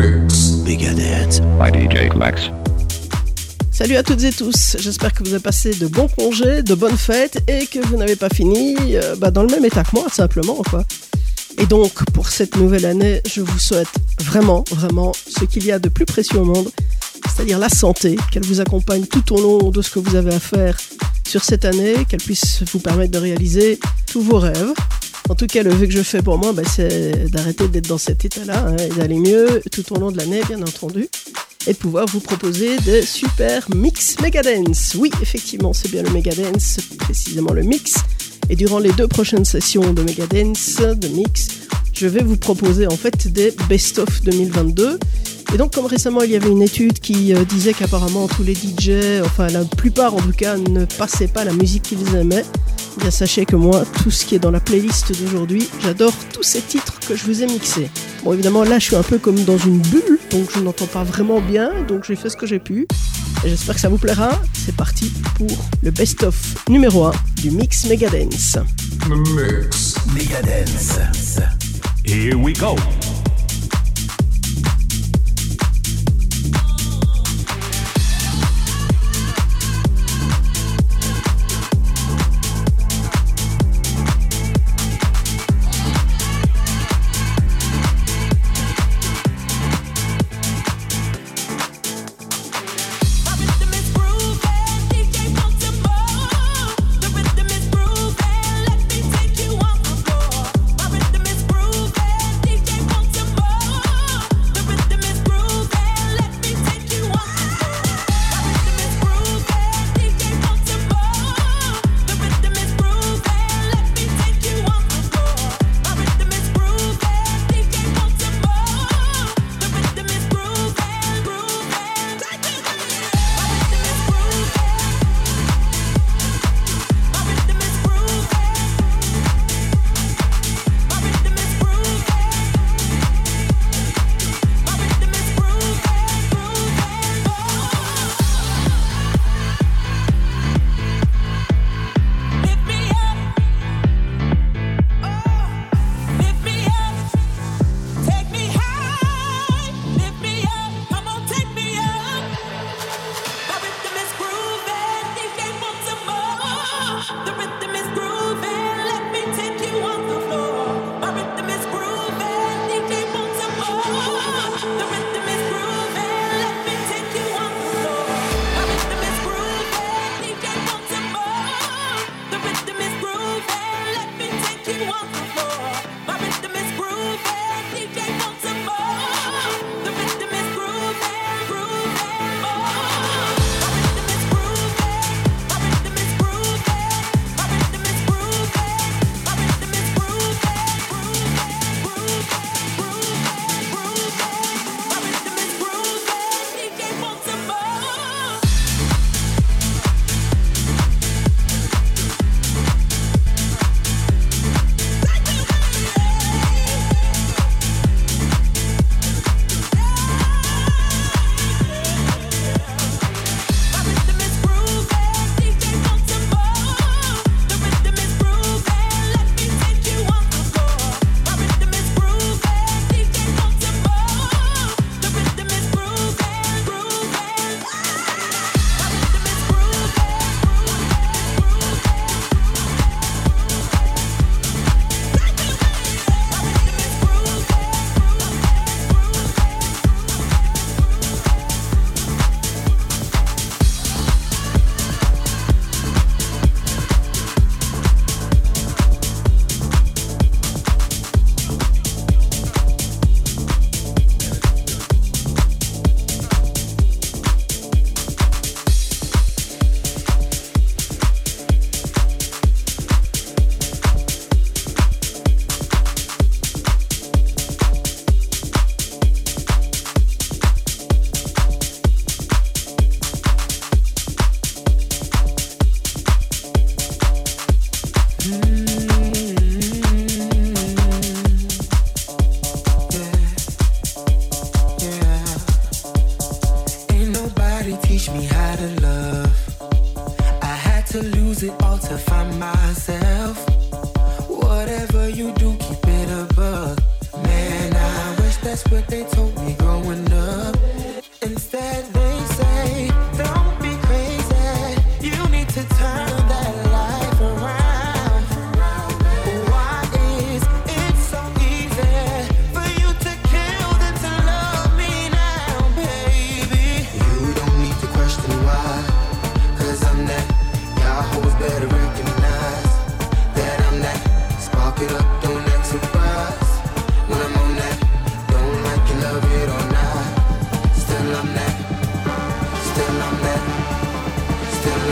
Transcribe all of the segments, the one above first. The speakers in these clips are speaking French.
Mix. Megadeth. by DJ Flex. Salut à toutes et tous, j'espère que vous avez passé de bons congés, de bonnes fêtes et que vous n'avez pas fini euh, bah, dans le même état que moi, simplement. quoi. Et donc, pour cette nouvelle année, je vous souhaite vraiment, vraiment ce qu'il y a de plus précieux au monde, c'est-à-dire la santé, qu'elle vous accompagne tout au long de ce que vous avez à faire sur cette année, qu'elle puisse vous permettre de réaliser tous vos rêves. En tout cas, le vœu que je fais pour moi, bah, c'est d'arrêter d'être dans cet état-là hein, et d'aller mieux tout au long de l'année, bien entendu et de pouvoir vous proposer des super mix Megadance. Oui, effectivement, c'est bien le Megadance, précisément le mix. Et durant les deux prochaines sessions de Megadance, de mix, je vais vous proposer en fait des best-of 2022. Et donc, comme récemment il y avait une étude qui euh, disait qu'apparemment tous les DJ, enfin la plupart en tout cas, ne passaient pas la musique qu'ils aimaient, eh bien sachez que moi, tout ce qui est dans la playlist d'aujourd'hui, j'adore tous ces titres que je vous ai mixés. Bon, évidemment, là, je suis un peu comme dans une bulle, donc je n'entends pas vraiment bien, donc j'ai fait ce que j'ai pu. Et j'espère que ça vous plaira. C'est parti pour le best-of numéro 1 du Mix Megadance. Mix. Megadeth. Here we go.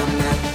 I'm not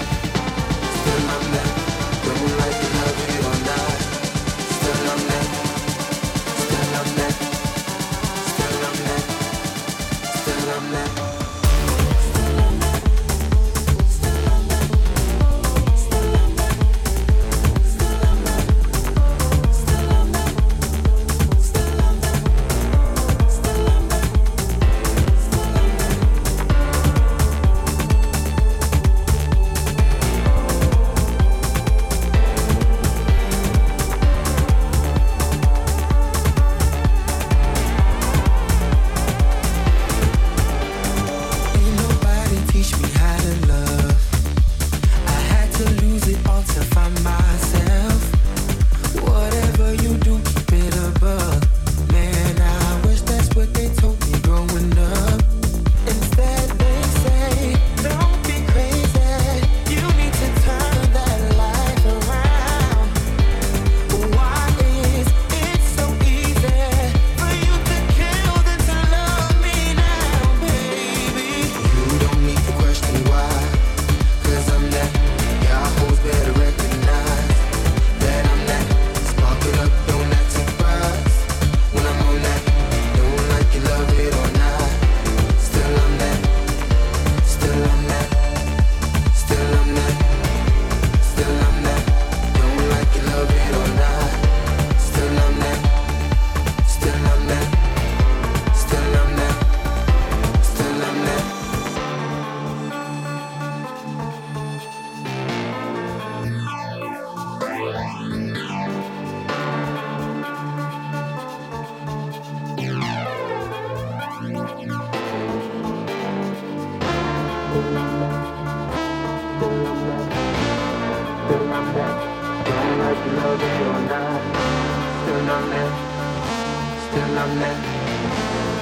I'm there,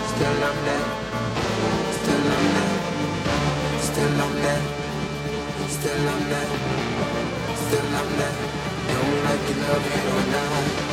still I'm there, still I'm there, still I'm there, still I'm there, still I'm there. Don't like you love it or not.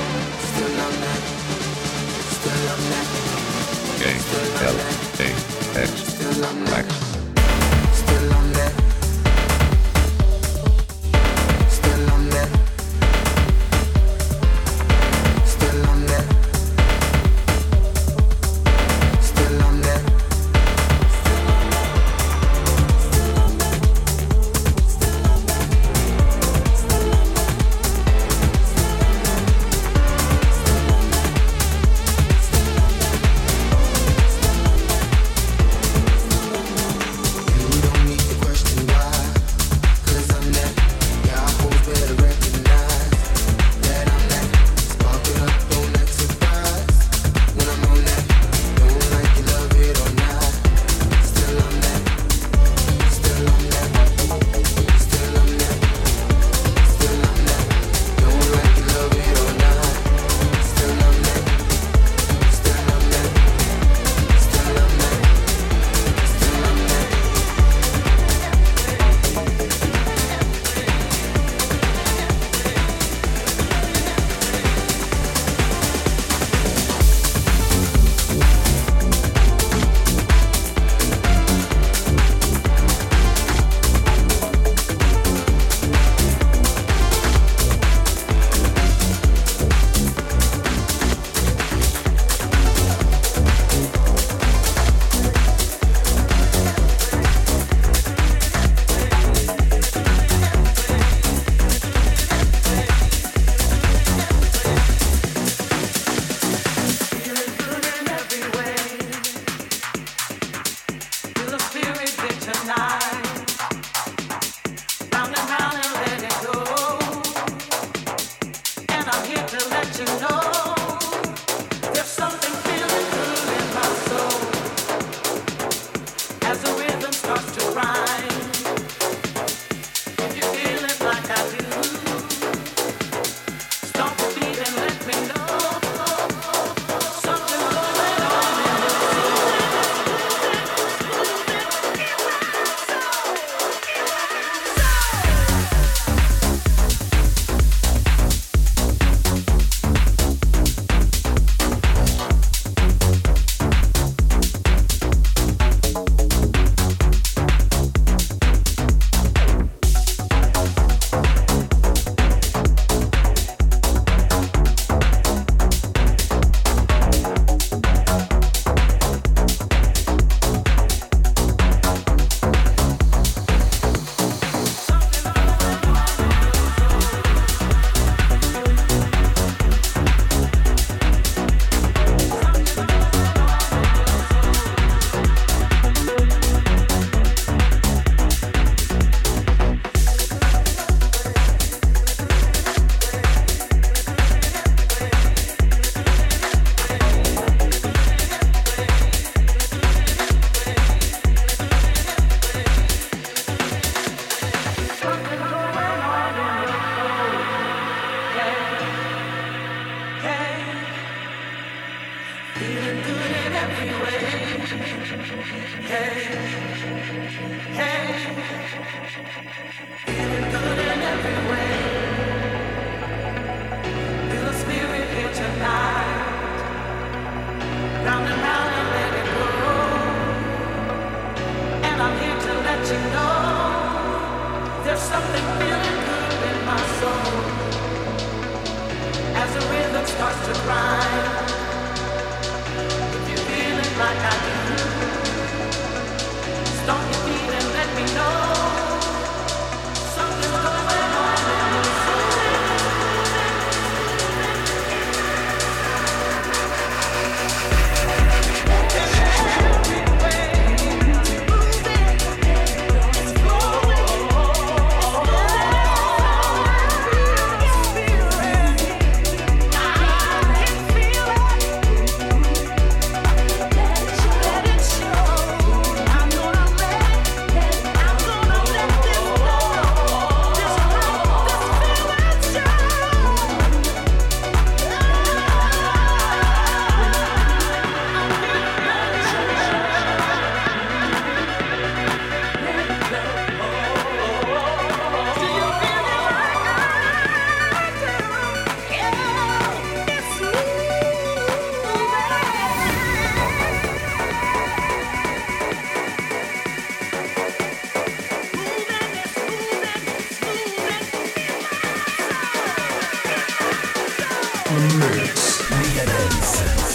Mix. Mega Dance.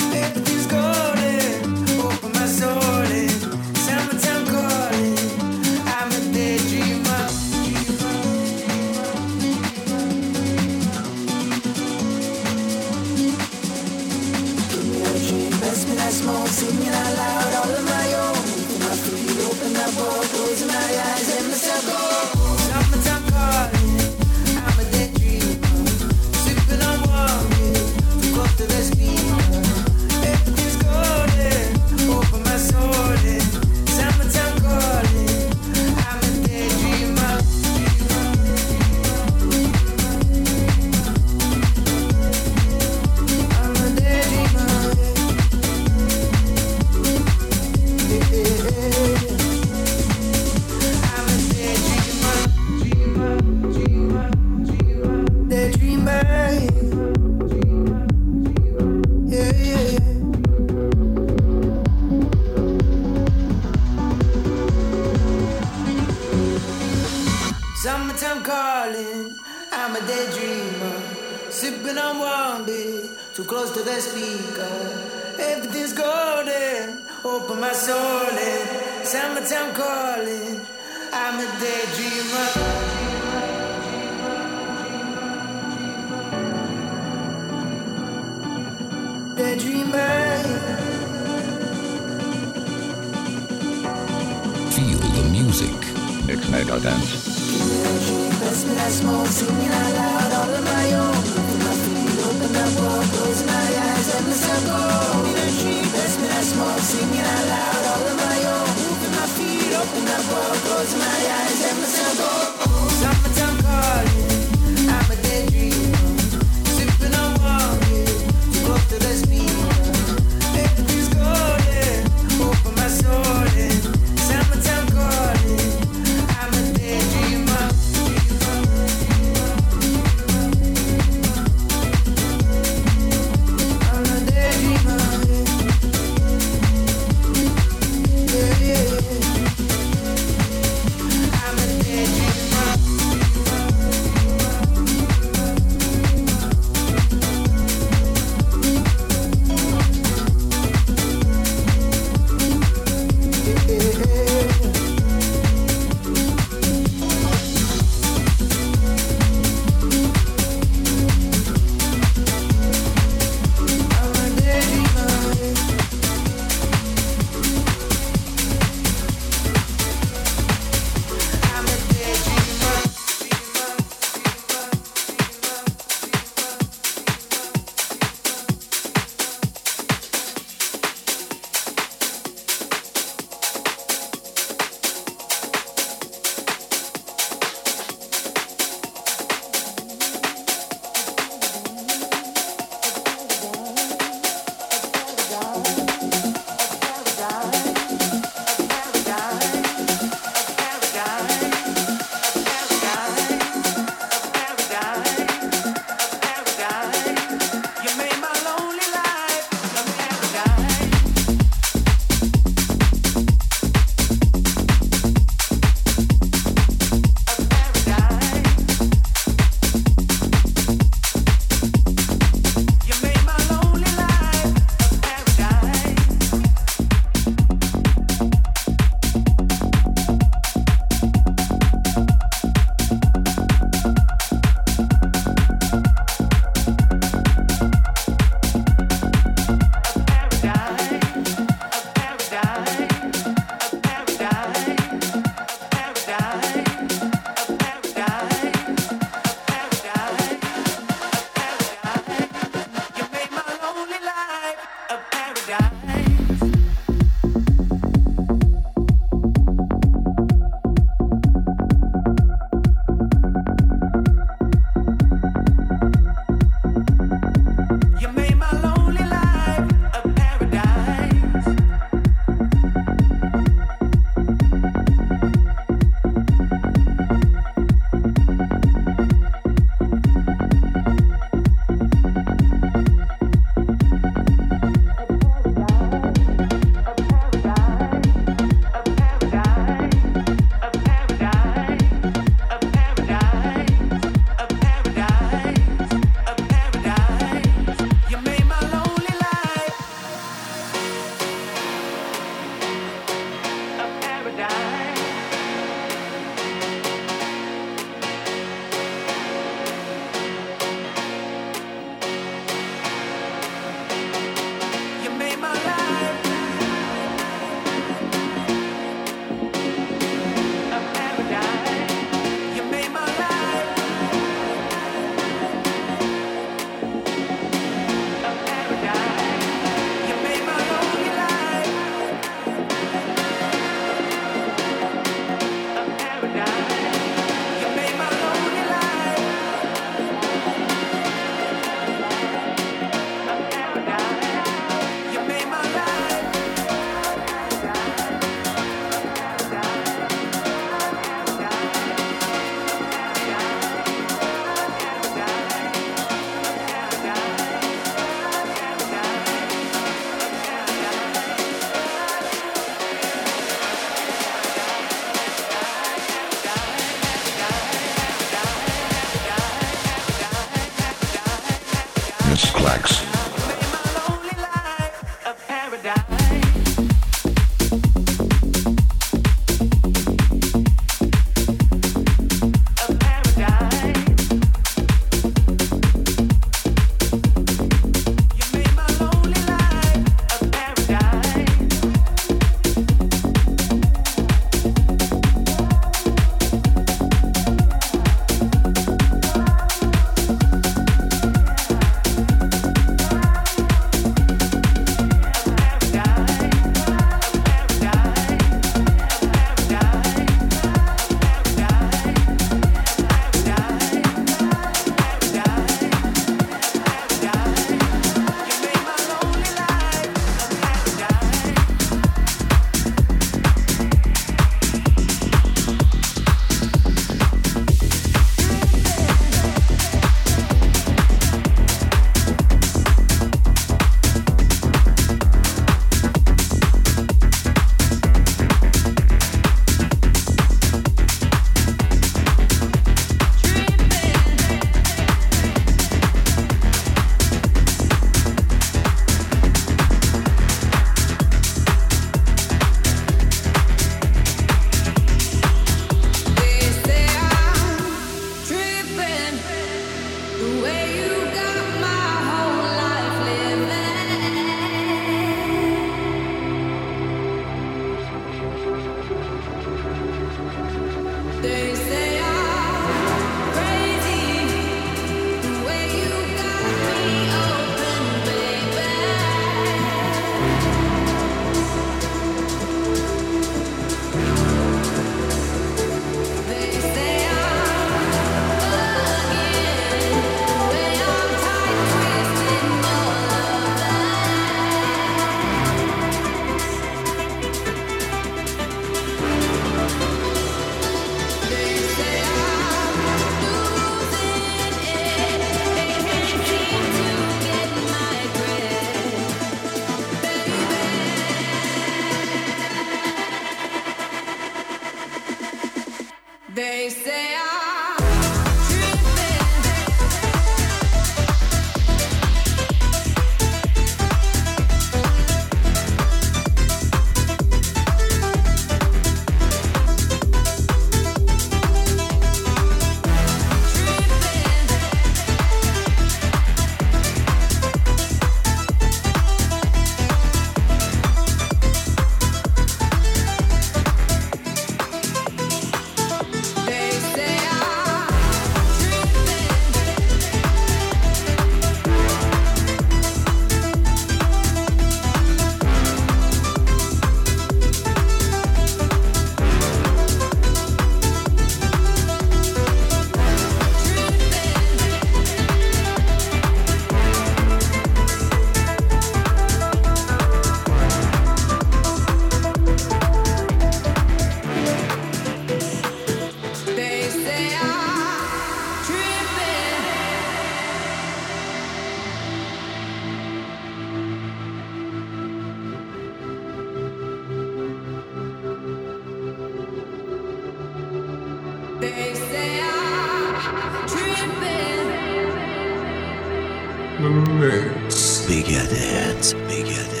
Megadeth, Megadeth,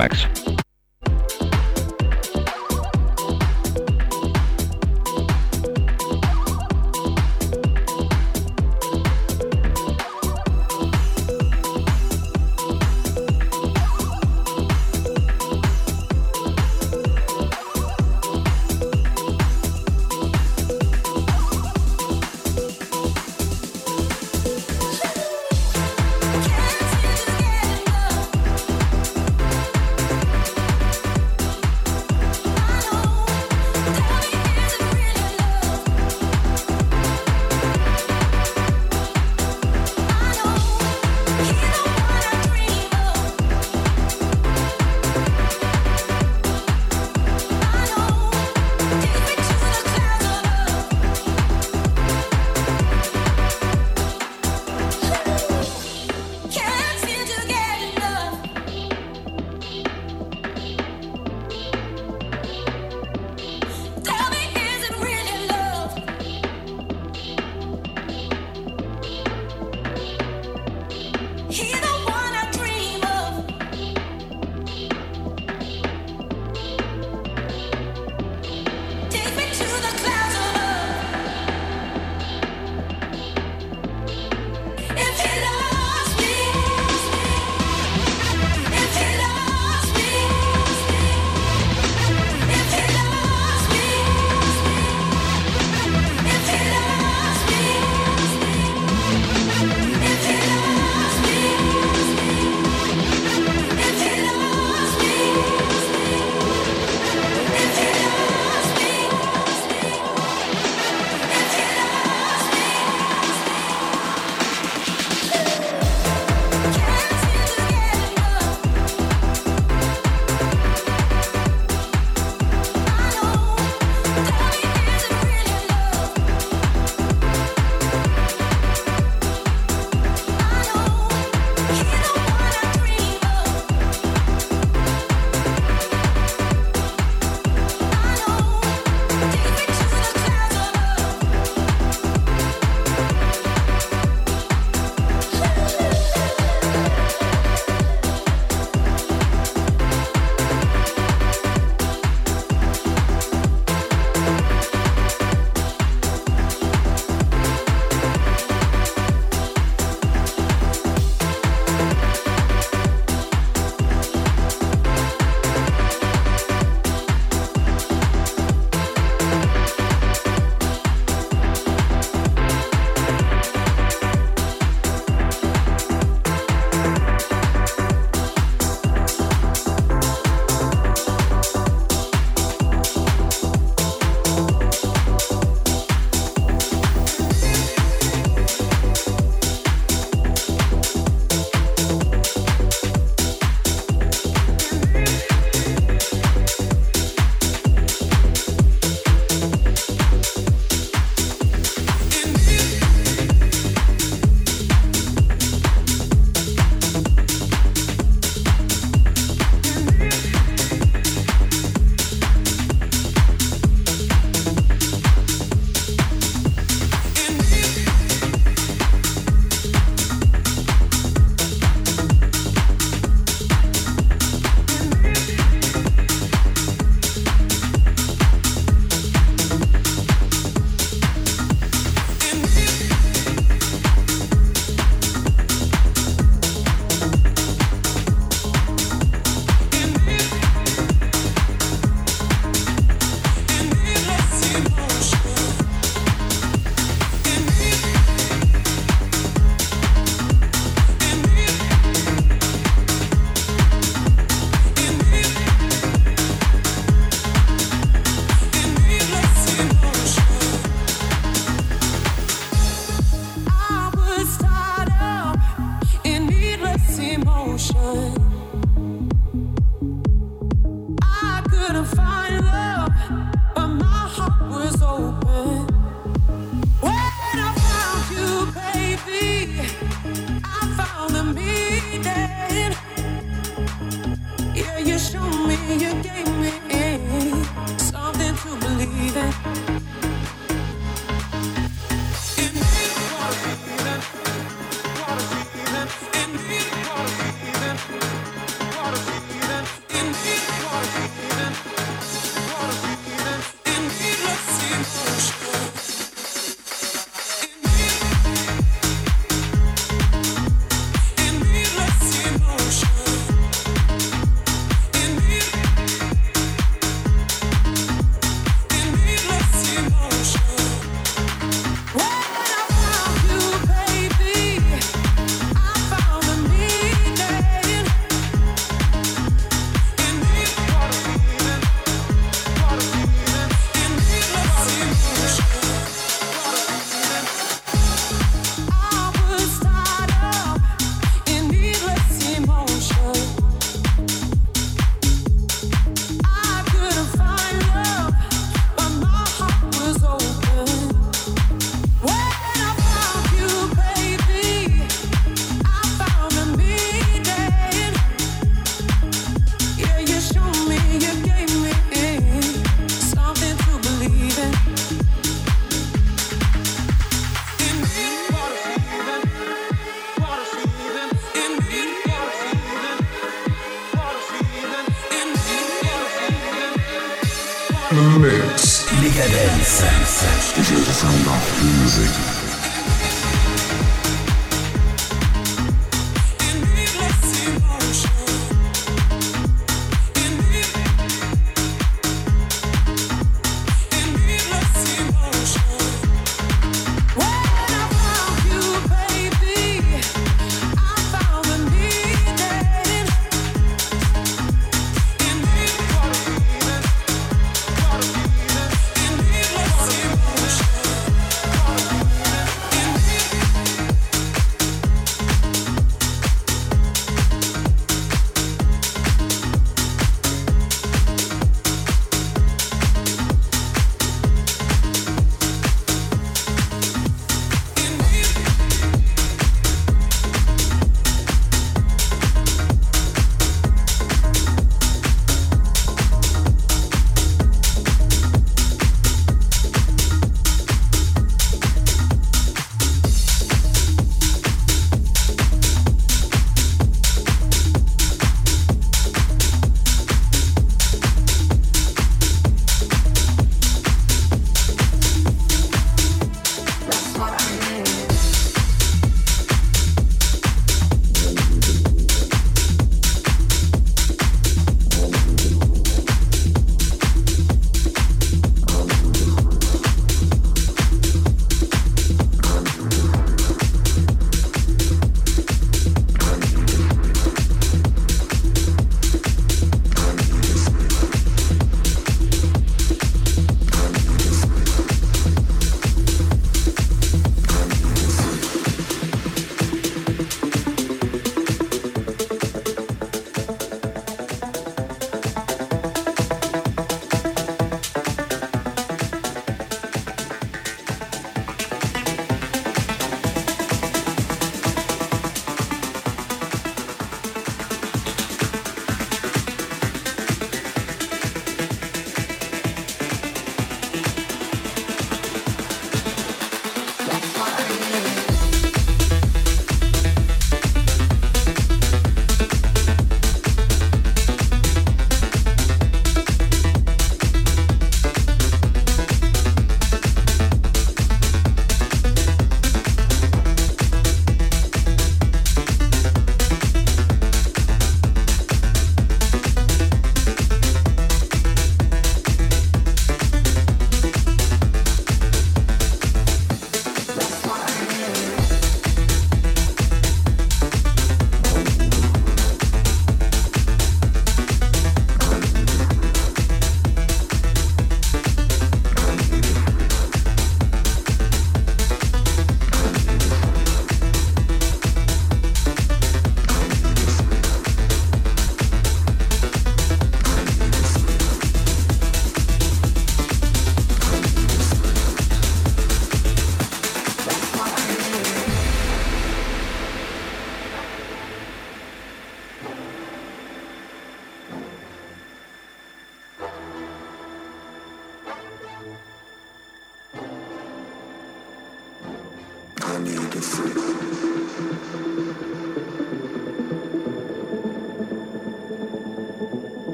DJ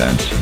events.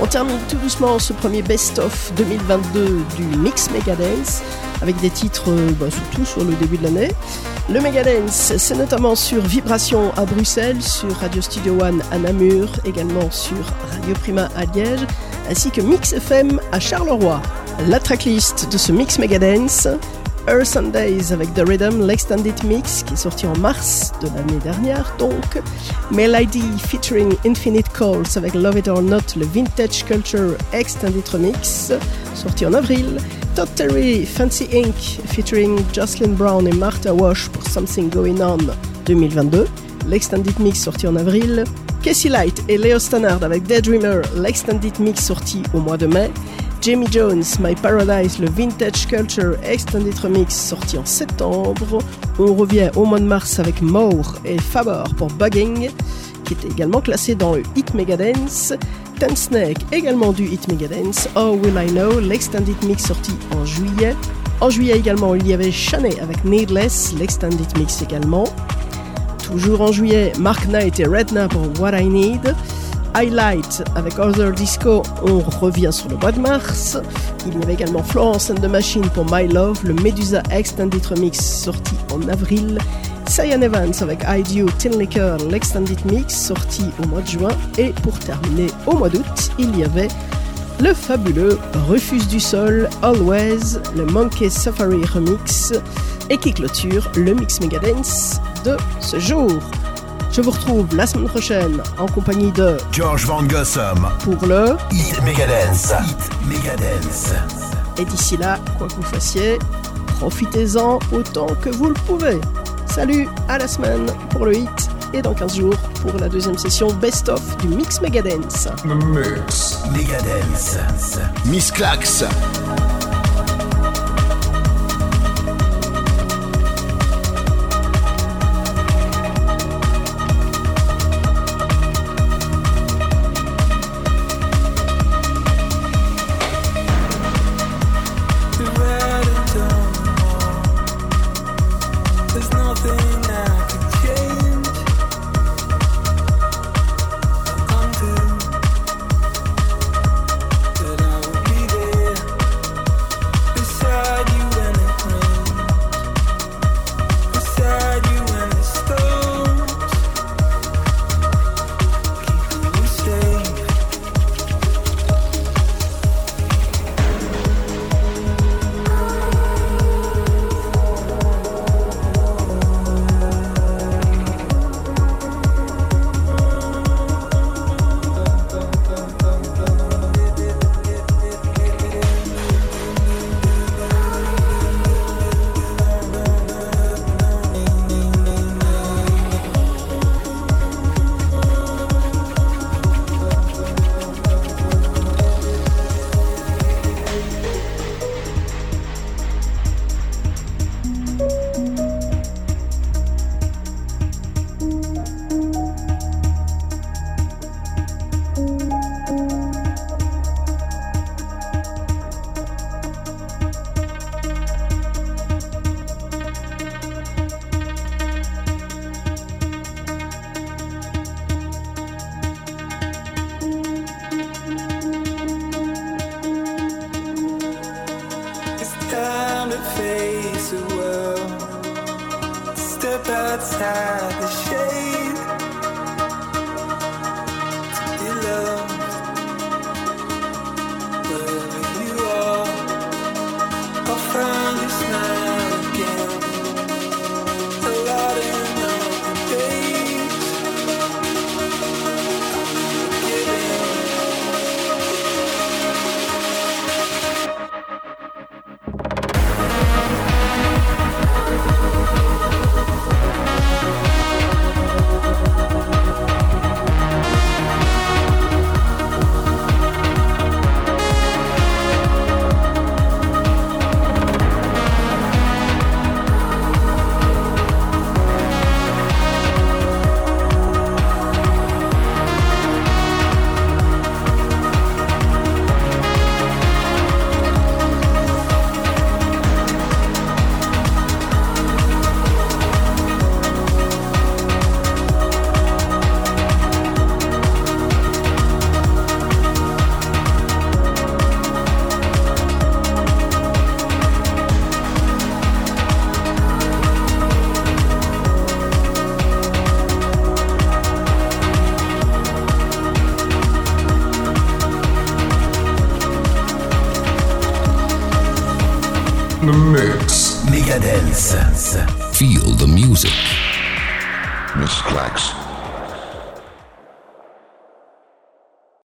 On termine tout doucement ce premier best-of 2022 du Mix Megadance avec des titres euh, bah, surtout sur le début de l'année. Le Megadance, c'est notamment sur Vibration à Bruxelles, sur Radio Studio One à Namur, également sur Radio Prima à Liège, ainsi que Mix FM à Charleroi. La tracklist de ce Mix Megadance, Earth Sundays avec The Rhythm, l'Extended Mix qui est sorti en mars de l'année dernière donc. Melody featuring Infinite Calls avec Love It or Not, le Vintage Culture Extended Remix, sorti en avril. Todd Fancy Inc. featuring Jocelyn Brown et Martha Wash pour Something Going On 2022. L'Extended Mix sorti en avril. Casey Light et Leo Stannard avec Daydreamer, l'Extended Mix sorti au mois de mai. Jamie Jones, My Paradise, le Vintage Culture Extended Remix sorti en septembre. On revient au mois de mars avec Moore et Faber pour Bugging, qui était également classé dans le Hit Megadance. Ten Snake, également du Hit Megadance. Oh Will I Know, l'Extended Mix sorti en juillet. En juillet également, il y avait Shanae avec Needless, l'Extended Mix également. Toujours en juillet, Mark Knight et Redna pour What I Need. Highlight avec Other Disco, on revient sur le mois de mars. Il y avait également Florence and the Machine pour My Love, le Medusa Extended Remix sorti en avril. Cyan Evans avec I Do, Tin l'Extended Mix sorti au mois de juin. Et pour terminer au mois d'août, il y avait le fabuleux Refuse du Sol, Always, le Monkey Safari Remix et qui clôture le Mix Megadance de ce jour. Je vous retrouve la semaine prochaine en compagnie de George Van Gossum. pour le Hit Megadance. Hit Megadance. et d'ici là, quoi que vous fassiez, profitez-en autant que vous le pouvez. Salut, à la semaine pour le hit et dans 15 jours pour la deuxième session Best of du Mix Megadance. Mix Megadance. Miss Clax. time